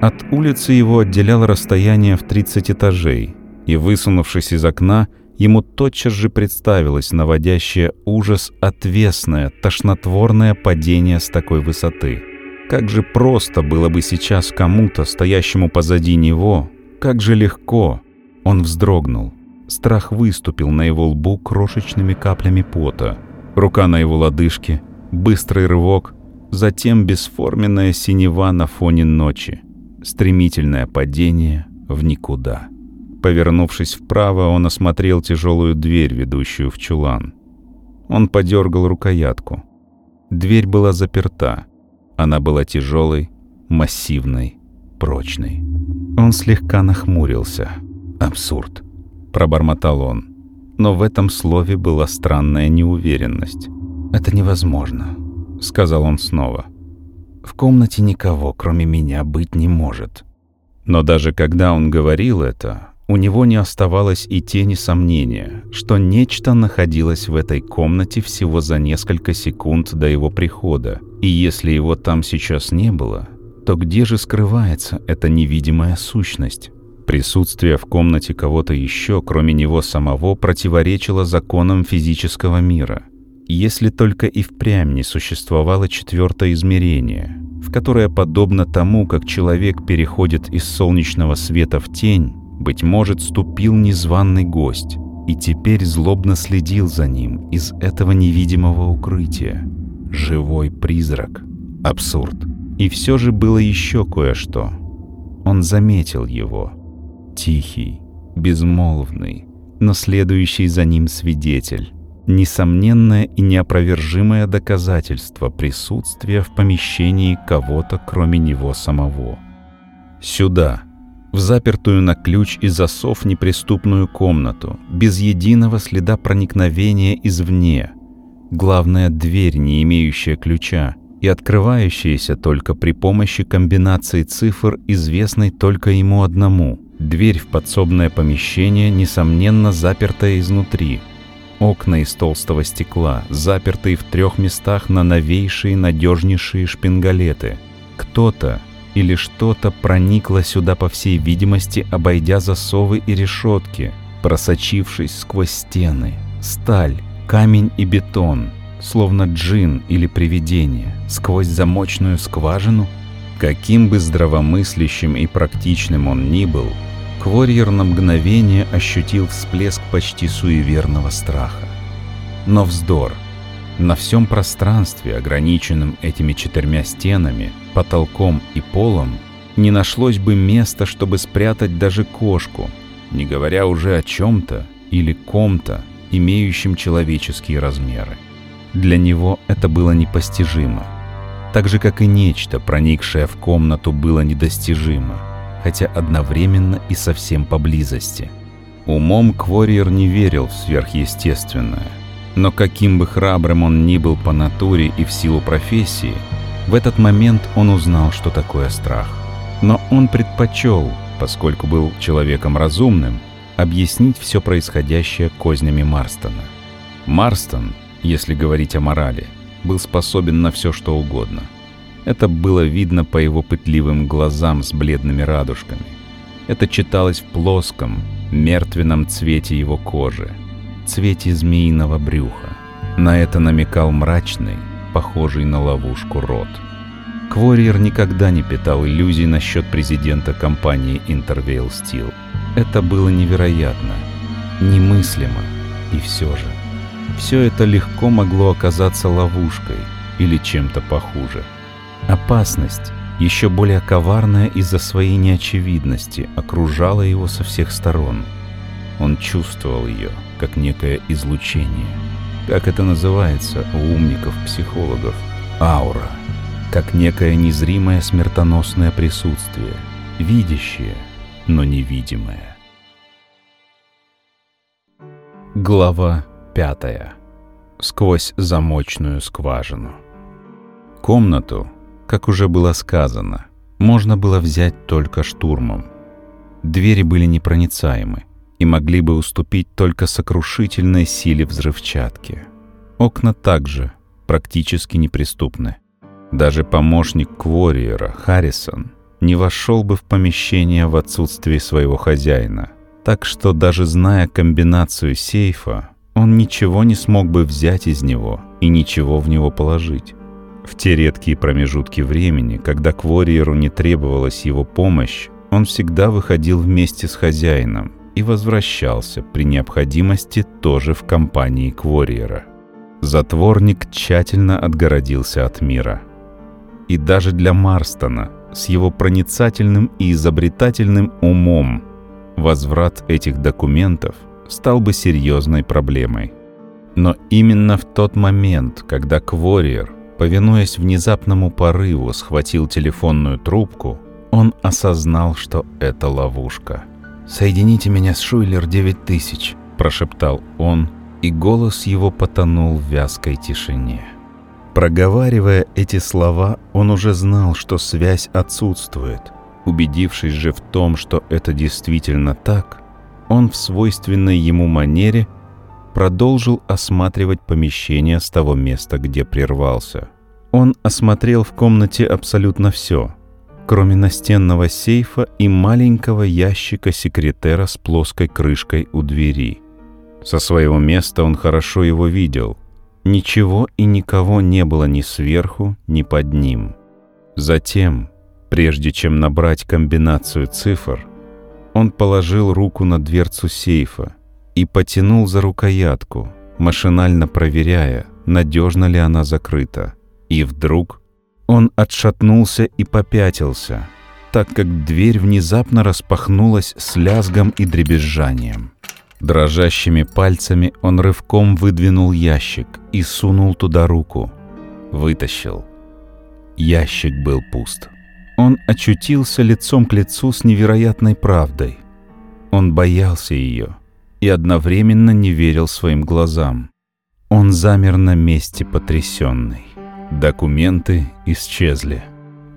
От улицы его отделяло расстояние в 30 этажей, и, высунувшись из окна, ему тотчас же представилось наводящее ужас отвесное, тошнотворное падение с такой высоты — как же просто было бы сейчас кому-то, стоящему позади него, как же легко. Он вздрогнул. Страх выступил на его лбу крошечными каплями пота. Рука на его лодыжке, быстрый рывок, затем бесформенная синева на фоне ночи. Стремительное падение в никуда. Повернувшись вправо, он осмотрел тяжелую дверь, ведущую в чулан. Он подергал рукоятку. Дверь была заперта. Она была тяжелой, массивной, прочной. Он слегка нахмурился. «Абсурд», — пробормотал он. Но в этом слове была странная неуверенность. «Это невозможно», — сказал он снова. «В комнате никого, кроме меня, быть не может». Но даже когда он говорил это, у него не оставалось и тени сомнения, что нечто находилось в этой комнате всего за несколько секунд до его прихода, и если его там сейчас не было, то где же скрывается эта невидимая сущность? Присутствие в комнате кого-то еще, кроме него самого, противоречило законам физического мира. Если только и впрямь не существовало четвертое измерение, в которое, подобно тому, как человек переходит из солнечного света в тень, быть может, ступил незваный гость и теперь злобно следил за ним из этого невидимого укрытия. Живой призрак. Абсурд. И все же было еще кое-что. Он заметил его. Тихий, безмолвный, но следующий за ним свидетель. Несомненное и неопровержимое доказательство присутствия в помещении кого-то, кроме него самого. Сюда, в запертую на ключ и засов неприступную комнату, без единого следа проникновения извне. Главная дверь, не имеющая ключа, и открывающаяся только при помощи комбинации цифр, известной только ему одному. Дверь в подсобное помещение, несомненно, запертая изнутри. Окна из толстого стекла, запертые в трех местах на новейшие, надежнейшие шпингалеты. Кто-то или что-то проникло сюда, по всей видимости, обойдя засовы и решетки, просочившись сквозь стены, сталь, камень и бетон — словно джин или привидение, сквозь замочную скважину, каким бы здравомыслящим и практичным он ни был, Кворьер на мгновение ощутил всплеск почти суеверного страха. Но вздор. На всем пространстве, ограниченном этими четырьмя стенами, потолком и полом, не нашлось бы места, чтобы спрятать даже кошку, не говоря уже о чем-то или ком-то, имеющем человеческие размеры. Для него это было непостижимо. Так же, как и нечто, проникшее в комнату, было недостижимо, хотя одновременно и совсем поблизости. Умом Квориер не верил в сверхъестественное, но каким бы храбрым он ни был по натуре и в силу профессии, в этот момент он узнал, что такое страх. Но он предпочел, поскольку был человеком разумным, объяснить все происходящее кознями Марстона. Марстон если говорить о морали, был способен на все, что угодно. Это было видно по его пытливым глазам с бледными радужками. Это читалось в плоском, мертвенном цвете его кожи, цвете змеиного брюха. На это намекал мрачный, похожий на ловушку рот. Квориер никогда не питал иллюзий насчет президента компании Intervale Steel. Это было невероятно, немыслимо, и все же все это легко могло оказаться ловушкой или чем-то похуже. Опасность, еще более коварная из-за своей неочевидности, окружала его со всех сторон. Он чувствовал ее, как некое излучение. Как это называется у умников-психологов? Аура. Как некое незримое смертоносное присутствие, видящее, но невидимое. Глава Пятая. Сквозь замочную скважину. Комнату, как уже было сказано, можно было взять только штурмом. Двери были непроницаемы и могли бы уступить только сокрушительной силе взрывчатки. Окна также практически неприступны. Даже помощник Квориера, Харрисон, не вошел бы в помещение в отсутствии своего хозяина. Так что даже зная комбинацию сейфа, он ничего не смог бы взять из него и ничего в него положить. В те редкие промежутки времени, когда Квориеру не требовалась его помощь, он всегда выходил вместе с хозяином и возвращался при необходимости тоже в компании Квориера. Затворник тщательно отгородился от мира. И даже для Марстона, с его проницательным и изобретательным умом, возврат этих документов – стал бы серьезной проблемой. Но именно в тот момент, когда Квориер, повинуясь внезапному порыву, схватил телефонную трубку, он осознал, что это ловушка. «Соедините меня с Шуйлер 9000», – прошептал он, и голос его потонул в вязкой тишине. Проговаривая эти слова, он уже знал, что связь отсутствует. Убедившись же в том, что это действительно так, он в свойственной ему манере продолжил осматривать помещение с того места, где прервался. Он осмотрел в комнате абсолютно все, кроме настенного сейфа и маленького ящика секретера с плоской крышкой у двери. Со своего места он хорошо его видел. Ничего и никого не было ни сверху, ни под ним. Затем, прежде чем набрать комбинацию цифр, он положил руку на дверцу сейфа и потянул за рукоятку, машинально проверяя, надежно ли она закрыта. И вдруг он отшатнулся и попятился, так как дверь внезапно распахнулась с лязгом и дребезжанием. Дрожащими пальцами он рывком выдвинул ящик и сунул туда руку. Вытащил. Ящик был пуст. Он очутился лицом к лицу с невероятной правдой. Он боялся ее и одновременно не верил своим глазам. Он замер на месте потрясенный. Документы исчезли.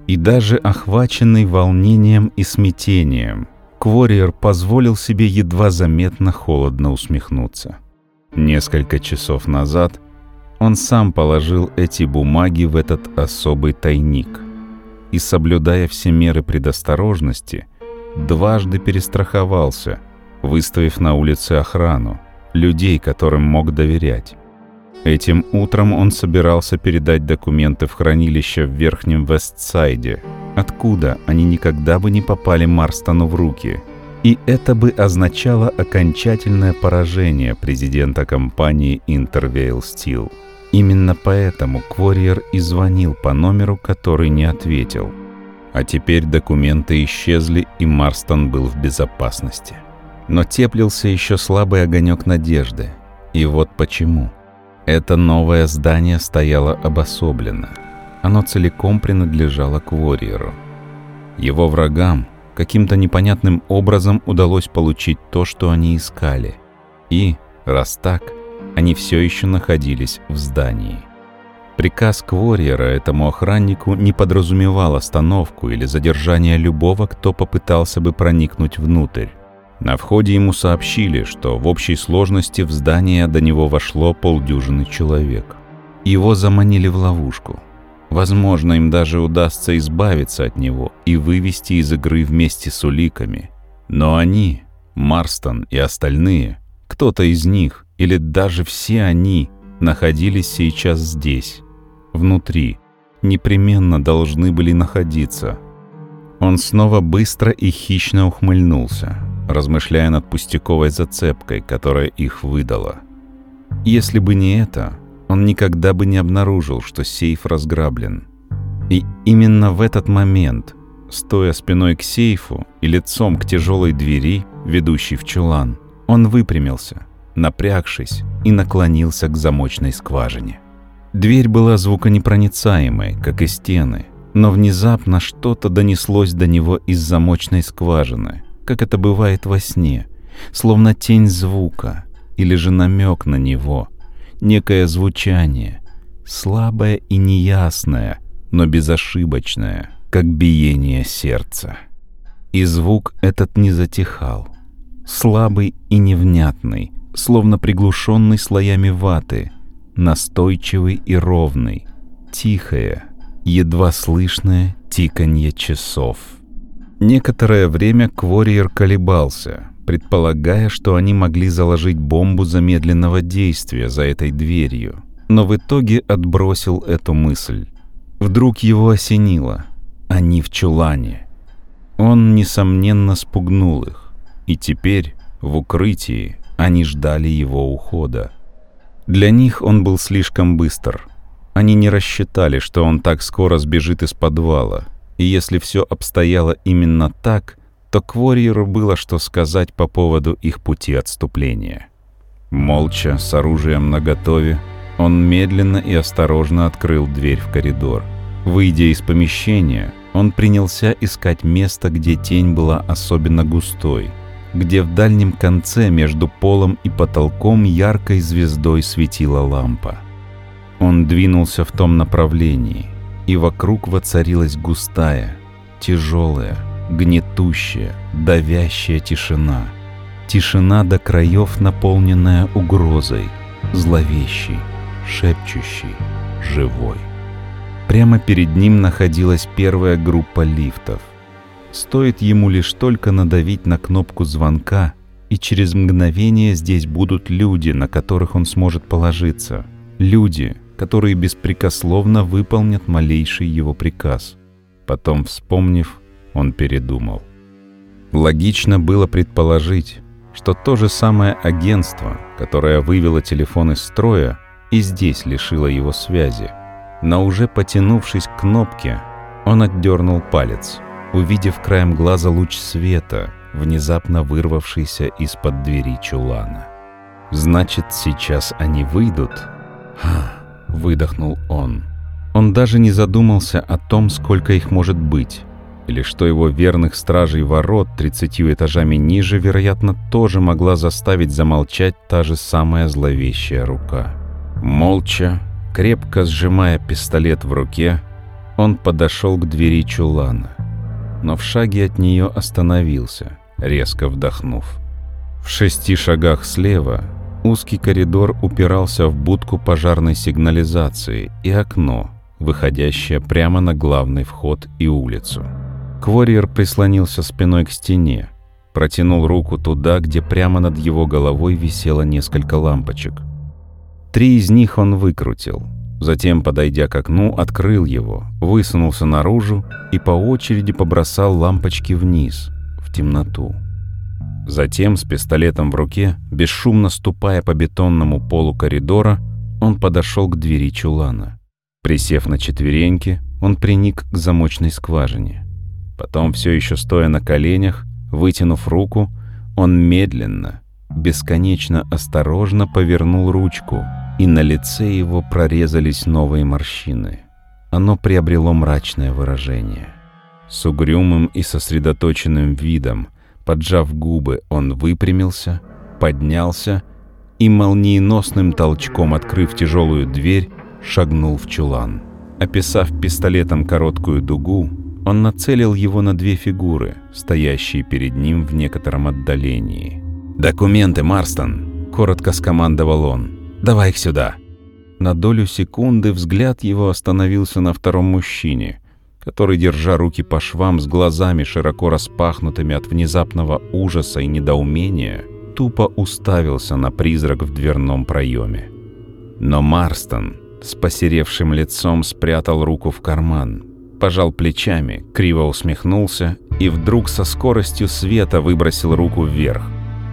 И даже охваченный волнением и смятением, Квориер позволил себе едва заметно холодно усмехнуться. Несколько часов назад он сам положил эти бумаги в этот особый тайник – и, соблюдая все меры предосторожности, дважды перестраховался, выставив на улице охрану, людей, которым мог доверять. Этим утром он собирался передать документы в хранилище в Верхнем Вестсайде, откуда они никогда бы не попали Марстону в руки. И это бы означало окончательное поражение президента компании Intervale Steel. Именно поэтому Кворьер и звонил по номеру, который не ответил. А теперь документы исчезли, и Марстон был в безопасности. Но теплился еще слабый огонек надежды. И вот почему. Это новое здание стояло обособленно. Оно целиком принадлежало Кворьеру. Его врагам каким-то непонятным образом удалось получить то, что они искали. И, раз так, они все еще находились в здании. Приказ Кворьера этому охраннику не подразумевал остановку или задержание любого, кто попытался бы проникнуть внутрь. На входе ему сообщили, что в общей сложности в здание до него вошло полдюжины человек. Его заманили в ловушку. Возможно, им даже удастся избавиться от него и вывести из игры вместе с уликами. Но они, Марстон и остальные, кто-то из них или даже все они находились сейчас здесь, внутри, непременно должны были находиться. Он снова быстро и хищно ухмыльнулся, размышляя над пустяковой зацепкой, которая их выдала. Если бы не это, он никогда бы не обнаружил, что сейф разграблен. И именно в этот момент, стоя спиной к сейфу и лицом к тяжелой двери, ведущей в чулан, он выпрямился – напрягшись, и наклонился к замочной скважине. Дверь была звуконепроницаемой, как и стены, но внезапно что-то донеслось до него из замочной скважины, как это бывает во сне, словно тень звука или же намек на него, некое звучание, слабое и неясное, но безошибочное, как биение сердца. И звук этот не затихал, слабый и невнятный, словно приглушенный слоями ваты, настойчивый и ровный, тихое, едва слышное тиканье часов. Некоторое время Квориер колебался, предполагая, что они могли заложить бомбу замедленного действия за этой дверью, но в итоге отбросил эту мысль. Вдруг его осенило. Они в чулане. Он, несомненно, спугнул их. И теперь, в укрытии, они ждали его ухода. Для них он был слишком быстр. Они не рассчитали, что он так скоро сбежит из подвала. И если все обстояло именно так, то Кворьеру было что сказать по поводу их пути отступления. Молча, с оружием наготове, Он медленно и осторожно открыл дверь в коридор. Выйдя из помещения, он принялся искать место, где тень была особенно густой, где в дальнем конце между полом и потолком яркой звездой светила лампа. Он двинулся в том направлении, и вокруг воцарилась густая, тяжелая, гнетущая, давящая тишина. Тишина до краев, наполненная угрозой, зловещей, шепчущей, живой. Прямо перед ним находилась первая группа лифтов. Стоит ему лишь только надавить на кнопку звонка, и через мгновение здесь будут люди, на которых он сможет положиться. Люди, которые беспрекословно выполнят малейший его приказ. Потом, вспомнив, он передумал. Логично было предположить, что то же самое агентство, которое вывело телефон из строя, и здесь лишило его связи. Но уже потянувшись к кнопке, он отдернул палец, увидев краем глаза луч света, внезапно вырвавшийся из-под двери чулана. «Значит, сейчас они выйдут?» «Ха!» — выдохнул он. Он даже не задумался о том, сколько их может быть или что его верных стражей ворот тридцатью этажами ниже, вероятно, тоже могла заставить замолчать та же самая зловещая рука. Молча, крепко сжимая пистолет в руке, он подошел к двери чулана, но в шаге от нее остановился, резко вдохнув. В шести шагах слева узкий коридор упирался в будку пожарной сигнализации и окно, выходящее прямо на главный вход и улицу. Квориер прислонился спиной к стене, протянул руку туда, где прямо над его головой висело несколько лампочек. Три из них он выкрутил. Затем, подойдя к окну, открыл его, высунулся наружу и по очереди побросал лампочки вниз, в темноту. Затем, с пистолетом в руке, бесшумно ступая по бетонному полу коридора, он подошел к двери чулана. Присев на четвереньки, он приник к замочной скважине. Потом, все еще стоя на коленях, вытянув руку, он медленно, бесконечно осторожно повернул ручку, и на лице его прорезались новые морщины. Оно приобрело мрачное выражение. С угрюмым и сосредоточенным видом, поджав губы, он выпрямился, поднялся и молниеносным толчком, открыв тяжелую дверь, шагнул в чулан. Описав пистолетом короткую дугу, он нацелил его на две фигуры, стоящие перед ним в некотором отдалении. «Документы, Марстон!» — коротко скомандовал он. «Давай их сюда!» На долю секунды взгляд его остановился на втором мужчине, который, держа руки по швам с глазами широко распахнутыми от внезапного ужаса и недоумения, тупо уставился на призрак в дверном проеме. Но Марстон с посеревшим лицом спрятал руку в карман, пожал плечами, криво усмехнулся и вдруг со скоростью света выбросил руку вверх.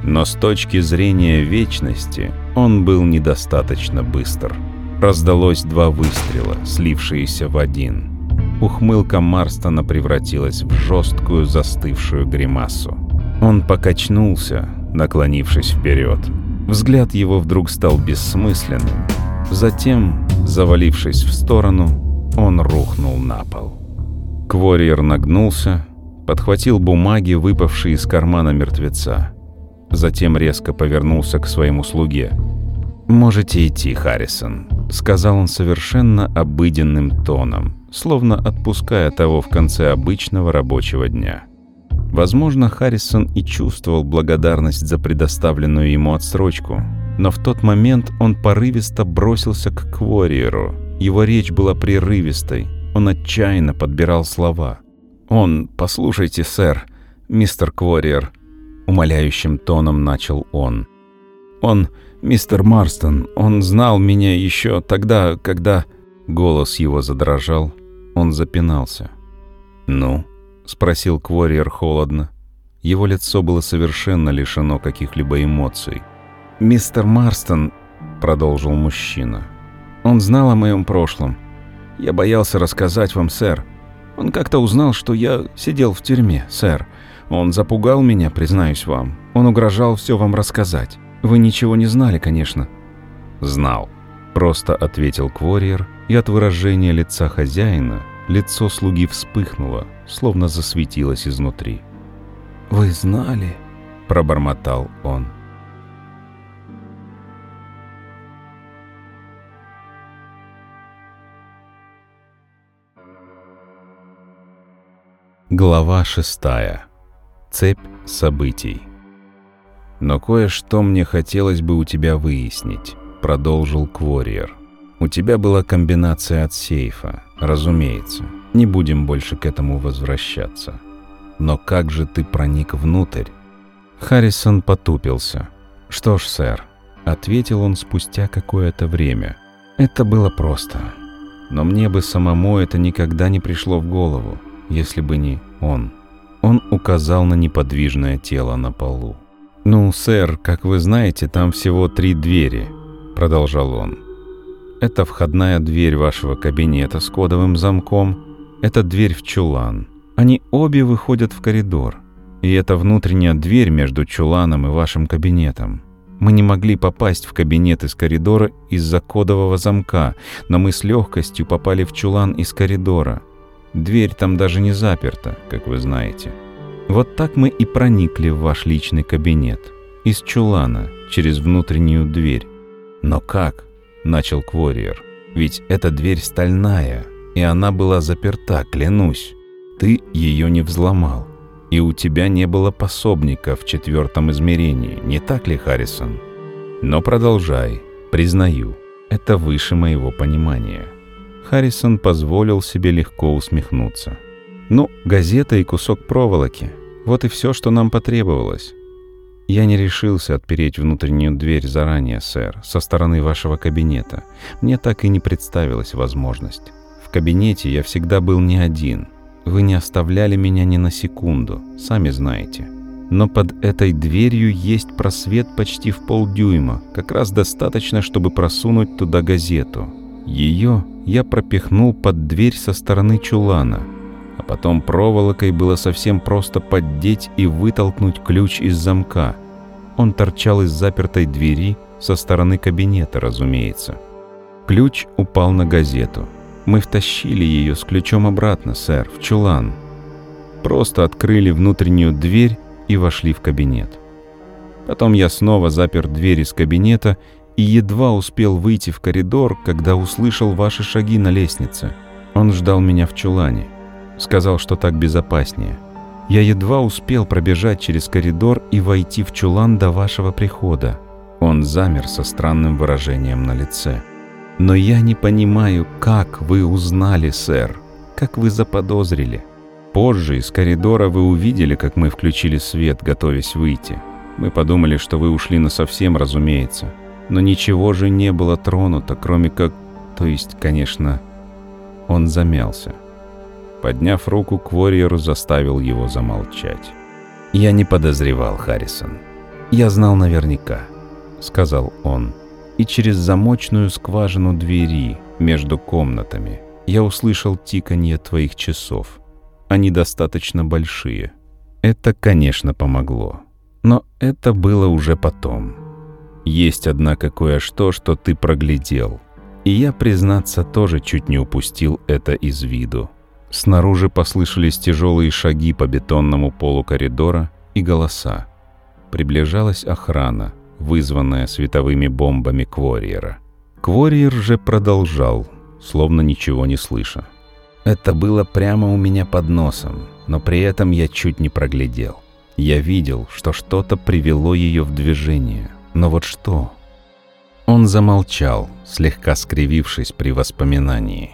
Но с точки зрения вечности он был недостаточно быстр. Раздалось два выстрела, слившиеся в один. Ухмылка Марстона превратилась в жесткую застывшую гримасу. Он покачнулся, наклонившись вперед. Взгляд его вдруг стал бессмысленным. Затем, завалившись в сторону, он рухнул на пол. Квориер нагнулся, подхватил бумаги, выпавшие из кармана мертвеца. Затем резко повернулся к своему слуге. «Можете идти, Харрисон», — сказал он совершенно обыденным тоном, словно отпуская того в конце обычного рабочего дня. Возможно, Харрисон и чувствовал благодарность за предоставленную ему отсрочку, но в тот момент он порывисто бросился к Квориеру — его речь была прерывистой, он отчаянно подбирал слова. «Он, послушайте, сэр, мистер Квориер», — умоляющим тоном начал он. «Он, мистер Марстон, он знал меня еще тогда, когда...» Голос его задрожал, он запинался. «Ну?» — спросил Квориер холодно. Его лицо было совершенно лишено каких-либо эмоций. «Мистер Марстон», — продолжил мужчина, — он знал о моем прошлом. Я боялся рассказать вам, сэр. Он как-то узнал, что я сидел в тюрьме, сэр. Он запугал меня, признаюсь вам. Он угрожал все вам рассказать. Вы ничего не знали, конечно. Знал. Просто ответил Квориер, и от выражения лица хозяина лицо слуги вспыхнуло, словно засветилось изнутри. «Вы знали?» – пробормотал он. Глава шестая. Цепь событий. «Но кое-что мне хотелось бы у тебя выяснить», — продолжил Квориер. «У тебя была комбинация от сейфа, разумеется. Не будем больше к этому возвращаться. Но как же ты проник внутрь?» Харрисон потупился. «Что ж, сэр», — ответил он спустя какое-то время. «Это было просто. Но мне бы самому это никогда не пришло в голову если бы не он. Он указал на неподвижное тело на полу. «Ну, сэр, как вы знаете, там всего три двери», — продолжал он. «Это входная дверь вашего кабинета с кодовым замком, это дверь в чулан. Они обе выходят в коридор. И это внутренняя дверь между чуланом и вашим кабинетом. Мы не могли попасть в кабинет из коридора из-за кодового замка, но мы с легкостью попали в чулан из коридора. Дверь там даже не заперта, как вы знаете. Вот так мы и проникли в ваш личный кабинет. Из чулана, через внутреннюю дверь. Но как? Начал Квориер. Ведь эта дверь стальная, и она была заперта, клянусь. Ты ее не взломал. И у тебя не было пособника в четвертом измерении, не так ли, Харрисон? Но продолжай. Признаю, это выше моего понимания. Харрисон позволил себе легко усмехнуться. «Ну, газета и кусок проволоки. Вот и все, что нам потребовалось. Я не решился отпереть внутреннюю дверь заранее, сэр, со стороны вашего кабинета. Мне так и не представилась возможность. В кабинете я всегда был не один. Вы не оставляли меня ни на секунду, сами знаете. Но под этой дверью есть просвет почти в полдюйма, как раз достаточно, чтобы просунуть туда газету. Ее я пропихнул под дверь со стороны чулана, а потом проволокой было совсем просто поддеть и вытолкнуть ключ из замка. Он торчал из запертой двери со стороны кабинета, разумеется. Ключ упал на газету. Мы втащили ее с ключом обратно, сэр, в чулан. Просто открыли внутреннюю дверь и вошли в кабинет. Потом я снова запер дверь из кабинета и едва успел выйти в коридор, когда услышал ваши шаги на лестнице. Он ждал меня в чулане. Сказал, что так безопаснее. Я едва успел пробежать через коридор и войти в чулан до вашего прихода. Он замер со странным выражением на лице. «Но я не понимаю, как вы узнали, сэр, как вы заподозрили. Позже из коридора вы увидели, как мы включили свет, готовясь выйти. Мы подумали, что вы ушли насовсем, разумеется. Но ничего же не было тронуто, кроме как... То есть, конечно, он замялся. Подняв руку к Ворьеру, заставил его замолчать. «Я не подозревал, Харрисон. Я знал наверняка», — сказал он. «И через замочную скважину двери между комнатами я услышал тиканье твоих часов. Они достаточно большие. Это, конечно, помогло. Но это было уже потом. Есть, однако, кое-что, что ты проглядел. И я, признаться, тоже чуть не упустил это из виду. Снаружи послышались тяжелые шаги по бетонному полу коридора и голоса. Приближалась охрана, вызванная световыми бомбами Квориера. Квориер же продолжал, словно ничего не слыша. Это было прямо у меня под носом, но при этом я чуть не проглядел. Я видел, что что-то привело ее в движение, но вот что? Он замолчал, слегка скривившись при воспоминании.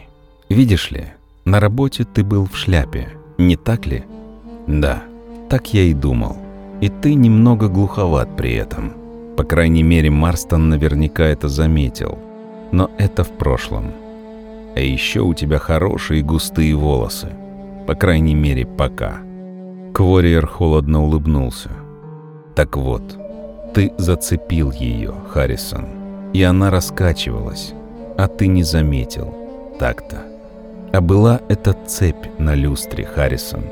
«Видишь ли, на работе ты был в шляпе, не так ли?» «Да, так я и думал. И ты немного глуховат при этом. По крайней мере, Марстон наверняка это заметил. Но это в прошлом. А еще у тебя хорошие густые волосы. По крайней мере, пока». Квориер холодно улыбнулся. «Так вот, ты зацепил ее, Харрисон, и она раскачивалась, а ты не заметил. Так-то. А была эта цепь на люстре, Харрисон,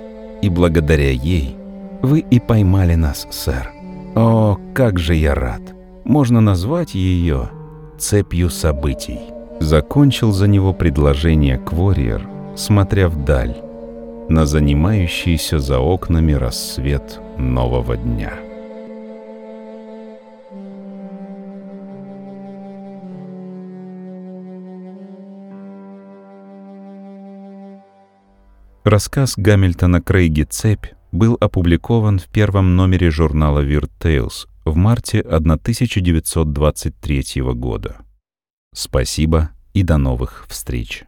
и благодаря ей вы и поймали нас, сэр. О, как же я рад. Можно назвать ее цепью событий. Закончил за него предложение Квориер, смотря вдаль, на занимающийся за окнами рассвет нового дня. Рассказ Гамильтона Крейги «Цепь» был опубликован в первом номере журнала Weird Tales в марте 1923 года. Спасибо и до новых встреч.